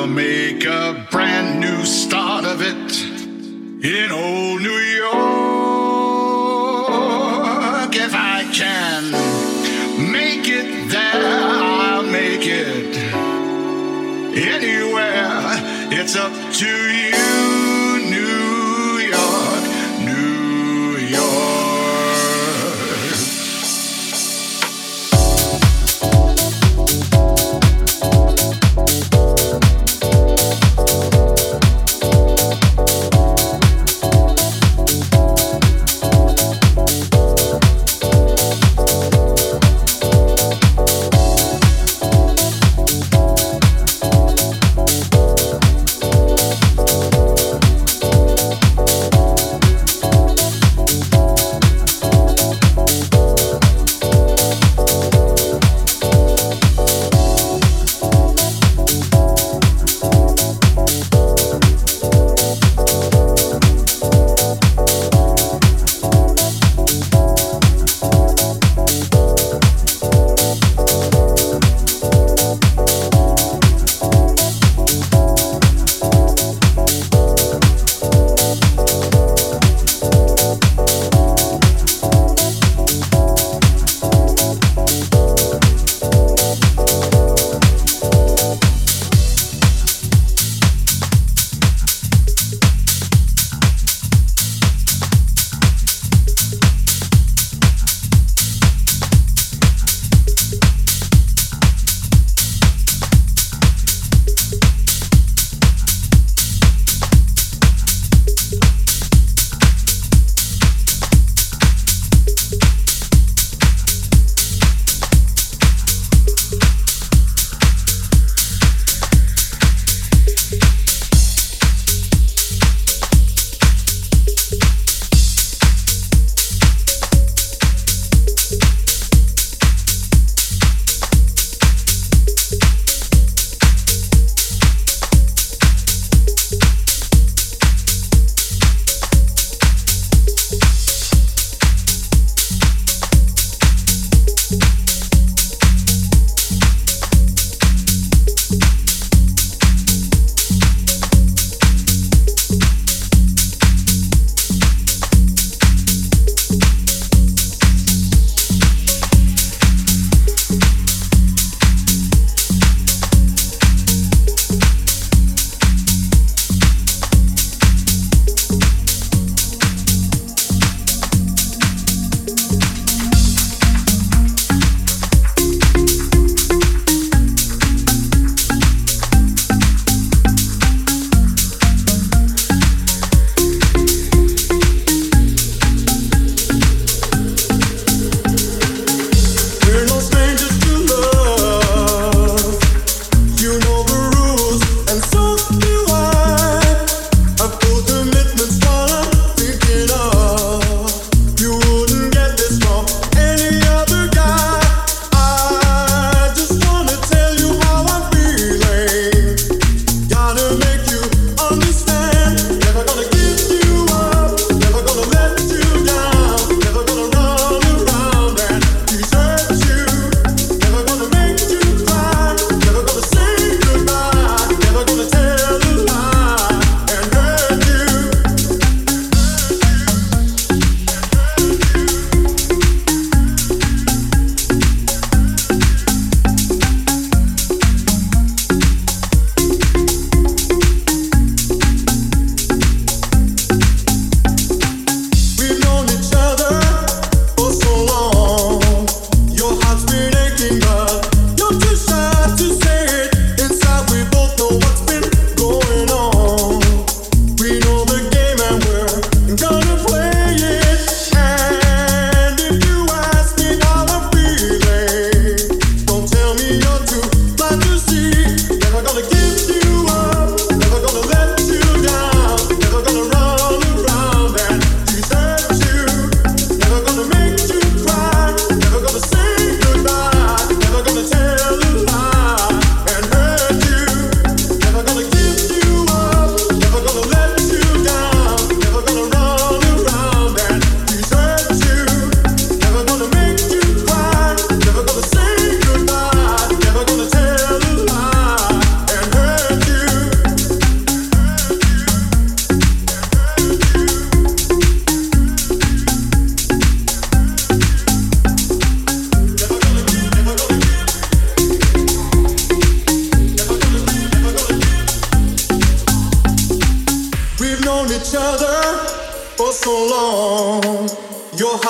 We'll make a brand new start of it in old New York. If I can make it there, I'll make it anywhere. It's up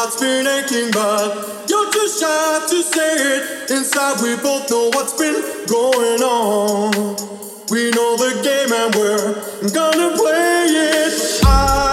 heart's been aching, but you're too shy to say it. Inside, we both know what's been going on. We know the game, and we're gonna play it. I